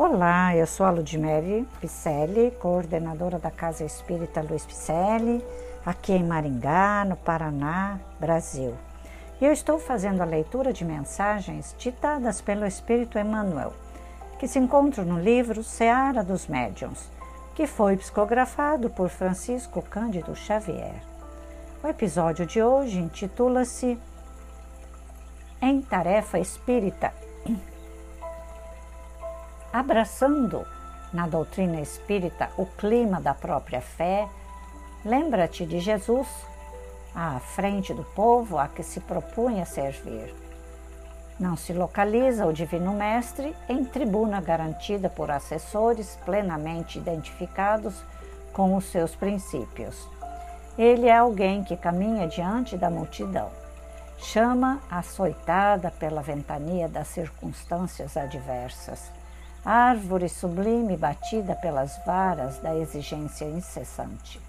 Olá, eu sou a Ludmere Picelli, coordenadora da Casa Espírita Luiz Picelli, aqui em Maringá, no Paraná, Brasil. E eu estou fazendo a leitura de mensagens ditadas pelo Espírito Emmanuel, que se encontram no livro Seara dos Médiuns, que foi psicografado por Francisco Cândido Xavier. O episódio de hoje intitula-se Em Tarefa Espírita abraçando na doutrina espírita o clima da própria fé, lembra-te de Jesus à frente do povo a que se propunha servir. Não se localiza o Divino Mestre em tribuna garantida por assessores plenamente identificados com os seus princípios. Ele é alguém que caminha diante da multidão, chama açoitada pela ventania das circunstâncias adversas árvore sublime batida pelas varas da exigência incessante.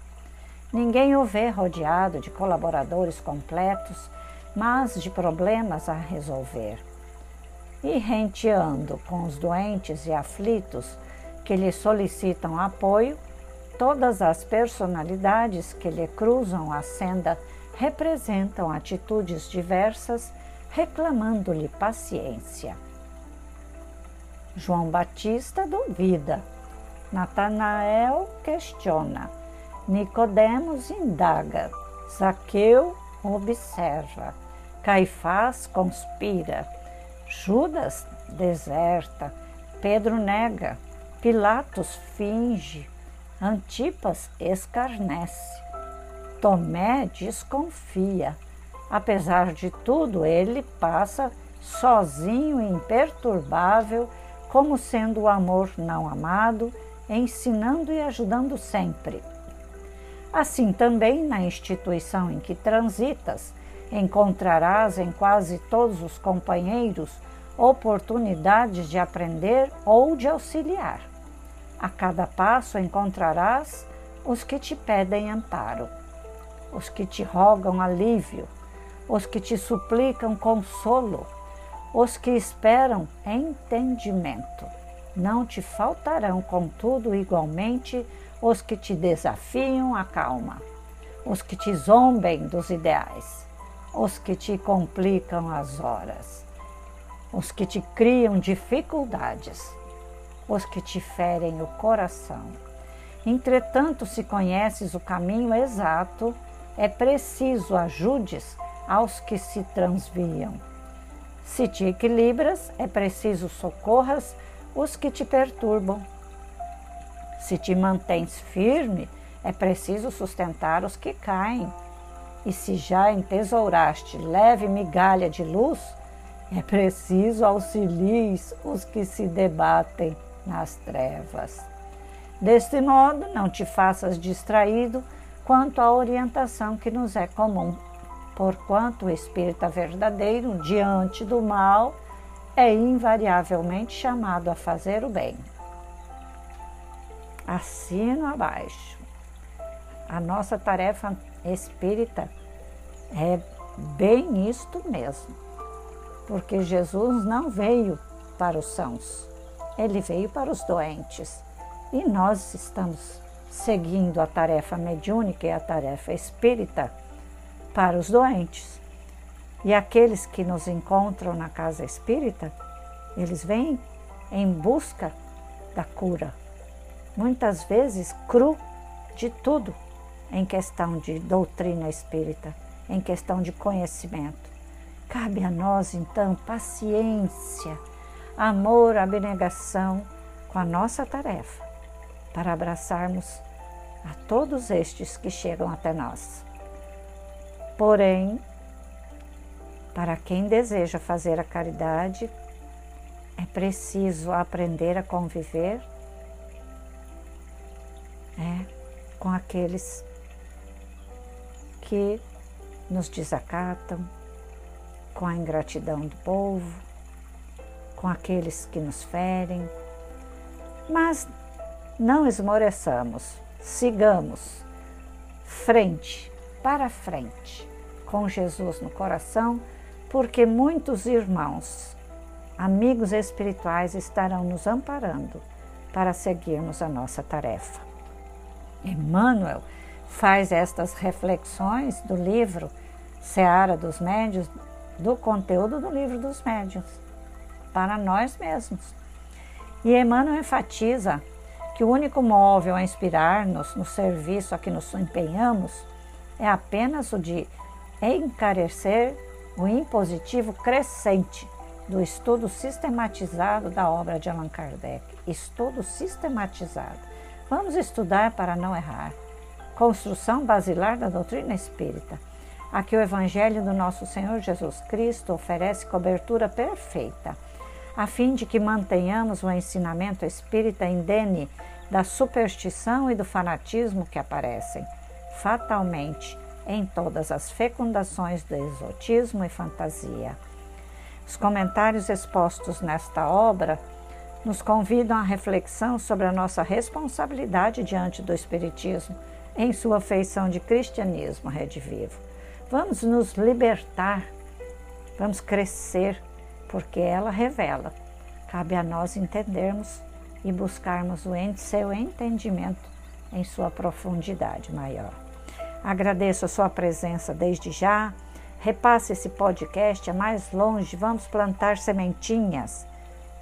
Ninguém o vê rodeado de colaboradores completos, mas de problemas a resolver. E renteando com os doentes e aflitos que lhe solicitam apoio, todas as personalidades que lhe cruzam a senda representam atitudes diversas, reclamando-lhe paciência. João Batista duvida. Natanael questiona. Nicodemos indaga. Zaqueu observa. Caifás conspira. Judas deserta. Pedro nega. Pilatos finge. Antipas escarnece. Tomé desconfia. Apesar de tudo, ele passa sozinho, imperturbável, como sendo o amor não amado, ensinando e ajudando sempre. Assim também na instituição em que transitas, encontrarás em quase todos os companheiros oportunidades de aprender ou de auxiliar. A cada passo encontrarás os que te pedem amparo, os que te rogam alívio, os que te suplicam consolo os que esperam entendimento. Não te faltarão, contudo, igualmente os que te desafiam a calma, os que te zombem dos ideais, os que te complicam as horas, os que te criam dificuldades, os que te ferem o coração. Entretanto, se conheces o caminho exato, é preciso ajudes aos que se transviam se te equilibras, é preciso socorras os que te perturbam. Se te mantens firme, é preciso sustentar os que caem. E se já entesouraste leve migalha de luz, é preciso auxilies os que se debatem nas trevas. Deste modo, não te faças distraído quanto à orientação que nos é comum porquanto o espírita verdadeiro, diante do mal, é invariavelmente chamado a fazer o bem. Assino abaixo. A nossa tarefa espírita é bem isto mesmo, porque Jesus não veio para os sãos, ele veio para os doentes. E nós estamos seguindo a tarefa mediúnica e a tarefa espírita para os doentes. E aqueles que nos encontram na casa espírita, eles vêm em busca da cura. Muitas vezes cru de tudo em questão de doutrina espírita, em questão de conhecimento. Cabe a nós, então, paciência, amor, abnegação com a nossa tarefa, para abraçarmos a todos estes que chegam até nós. Porém, para quem deseja fazer a caridade, é preciso aprender a conviver é, com aqueles que nos desacatam, com a ingratidão do povo, com aqueles que nos ferem. Mas não esmoreçamos, sigamos frente, para frente com Jesus no coração, porque muitos irmãos amigos espirituais estarão nos amparando para seguirmos a nossa tarefa. Emmanuel faz estas reflexões do livro Seara dos Médios, do conteúdo do livro dos médios, para nós mesmos. E Emmanuel enfatiza que o único móvel a inspirar-nos no serviço a que nos empenhamos é apenas o de encarecer o impositivo crescente do estudo sistematizado da obra de Allan Kardec. Estudo sistematizado. Vamos estudar para não errar. Construção basilar da doutrina espírita, a que o Evangelho do nosso Senhor Jesus Cristo oferece cobertura perfeita, a fim de que mantenhamos o ensinamento espírita indene da superstição e do fanatismo que aparecem, fatalmente, em todas as fecundações do exotismo e fantasia. Os comentários expostos nesta obra nos convidam à reflexão sobre a nossa responsabilidade diante do Espiritismo em sua feição de cristianismo redivivo. Vamos nos libertar, vamos crescer, porque ela revela. Cabe a nós entendermos e buscarmos o seu entendimento em sua profundidade maior. Agradeço a sua presença desde já. Repasse esse podcast a mais longe. Vamos plantar sementinhas.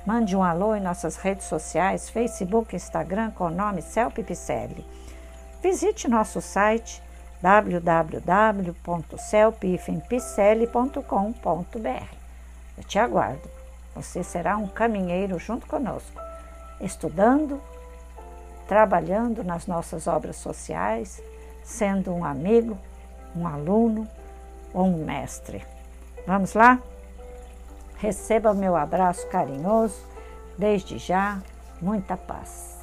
Mande um alô em nossas redes sociais, Facebook, Instagram, com o nome Celpe Picelli. Visite nosso site www.celpifempicelli.com.br. Eu te aguardo. Você será um caminheiro junto conosco, estudando, trabalhando nas nossas obras sociais, sendo um amigo, um aluno ou um mestre. Vamos lá? Receba o meu abraço carinhoso, desde já, muita paz.